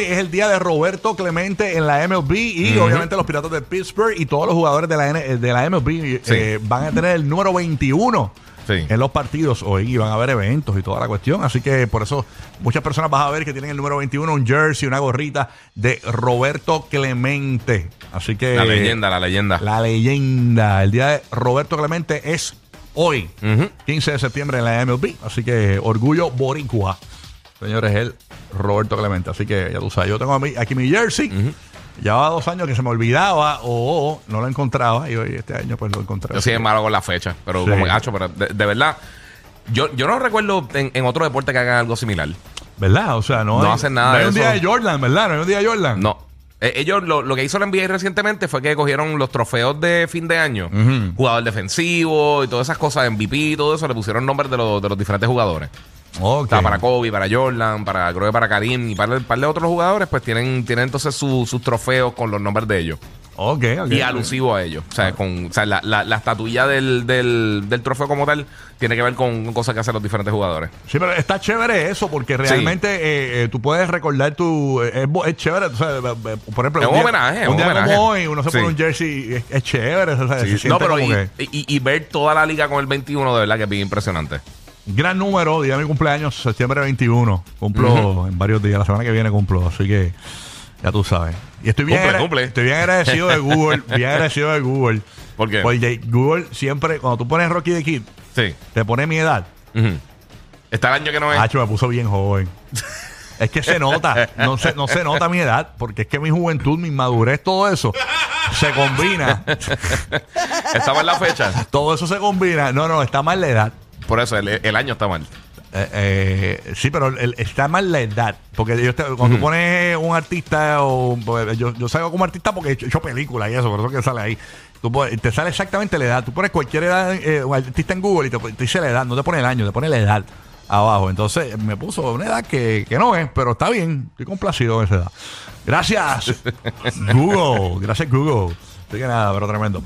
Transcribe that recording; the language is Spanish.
hoy es el día de Roberto Clemente en la MLB y obviamente los Piratas de Pittsburgh y todos los jugadores de la, N- de la MLB eh, van a tener el número 21 Sí. en los partidos hoy y van a haber eventos y toda la cuestión. Así que por eso muchas personas vas a ver que tienen el número 21, un jersey, una gorrita de Roberto Clemente. Así que La leyenda, la leyenda. la leyenda. El día de Roberto Clemente es hoy, Ujú. 15 de septiembre en la MLB. Así que orgullo boricua. Señores, el Roberto Clemente. Así que ya tú sabes, yo tengo aquí mi jersey. Llevaba dos años que se me olvidaba o no lo encontraba y hoy este año pues lo encontré. Yo sí es malo con la fecha, pero Sí. como gacho, pero de, de verdad, yo, yo no recuerdo en, en otro deporte que hagan algo similar. ¿Verdad? O sea, no, No hay, hacen nada no hay de un eso. día de Jordan, ¿verdad? No hay un día de Jordan. No. Eh, ellos lo, lo que hizo la NBA recientemente fue que cogieron los trofeos de fin de año, jugador defensivo y todas esas cosas, MVP y todo eso, le pusieron nombres de los, de los diferentes jugadores. Ok. O sea, para Kobe, para Jordan, para creo que para Karim y para un par de otros jugadores, pues tienen, tienen entonces su- sus trofeos con los nombres de ellos. Ok, ok. Y alusivo a ellos. O sea, con, o sea la, la, la estatuilla del, del, del trofeo como tal tiene que ver con, con cosas que hacen los diferentes jugadores. Sí, pero está chévere eso porque realmente eh, eh, tú puedes recordar tu... eh, es, chévere, o sea, eh, eh, por ejemplo... Es un día- homenaje, Un día homenaje. como hoy uno se pone un jersey, es, es chévere. o sea, se siente no, pero y, que- y- y ver toda la liga con el 21 de verdad que es bien impresionante. Gran número, día de mi cumpleaños, septiembre 21. Cumplo en varios días, la semana que viene cumplo, así que ya tú sabes. Y estoy bien, Cumple, agra- cumple. estoy bien agradecido de Google, bien agradecido de Google. ¿Por qué? Porque Google siempre, cuando tú pones Rocky the Kid, Sí. te pone mi edad. Está el año que no es. Hacho, me puso bien joven. Es que se nota, no se, no se nota mi edad, porque es que mi juventud, mi madurez, todo eso se combina. Estaba en la fecha. todo eso se combina. No, no, está mal la edad. Por eso el, el año está mal. Eh, eh, sí, pero el- está mal la edad. Porque yo te- cuando tú pones un artista, o pues, yo, yo salgo como artista porque he hecho, he hecho películas y eso, por eso que sale ahí. Tú pones- te sale exactamente la edad. Tú pones cualquier edad, eh, un artista en Google y te, te dice la edad, no te pone el año, te pone la edad abajo. Entonces me puso una edad que, que no es, pero está bien. Estoy complacido con esa edad. Gracias, Google. Gracias, Google. Así que nada, pero tremendo.